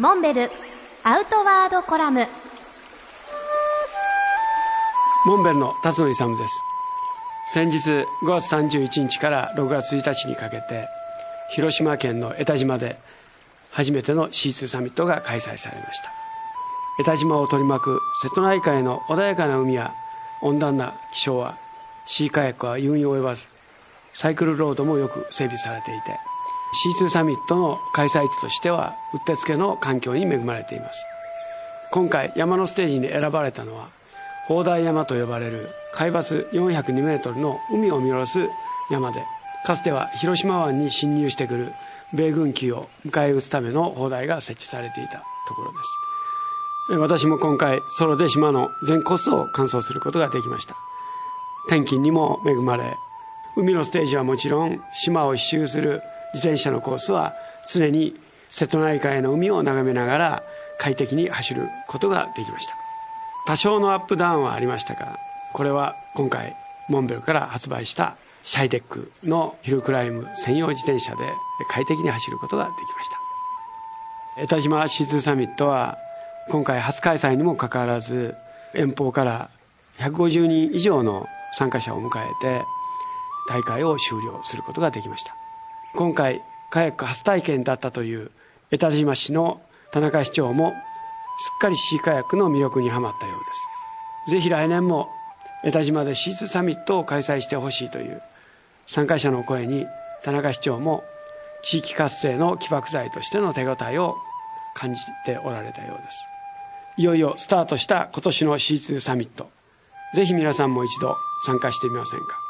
モンベルアウトワードコラム。モンベルの辰野勇です。先日5月31日から6月1日にかけて広島県の江田島で初めての C2 サミットが開催されました。江田島を取り巻く瀬戸内海の穏やかな海や温暖な気象はシーカヤックは言うに及ばずサイクルロードもよく整備されていて C2 サミットの開催地としてはうってつけの環境に恵まれています。今回山のステージに選ばれたのは砲台山と呼ばれる海抜402メートルの海を見下ろす山でかつては広島湾に侵入してくる米軍機を迎え撃つための砲台が設置されていたところです。私も今回ソロで島の全コースを完走することができました。天気にも恵まれ海のステージはもちろん島を一周する自転車のコースは常に瀬戸内海の海を眺めながら快適に走ることができました。多少のアップダウンはありましたがこれは今回モンベルから発売したシャイデックのヒルクライム専用自転車で快適に走ることができました。江田島 C2 サミットは今回初開催にもかかわらず遠方から150人以上の参加者を迎えて大会を終了することができました。今回カヤック初体験だったという江田島市の田中市長もすっかりシーカヤックの魅力にはまったようです。ぜひ来年も江田島でシーズサミットを開催してほしいという参加者の声に田中市長も地域活性の起爆剤としての手応えを感じておられたようです。いよいよスタートした今年の C2 サミット。ぜひ皆さんも一度参加してみませんか？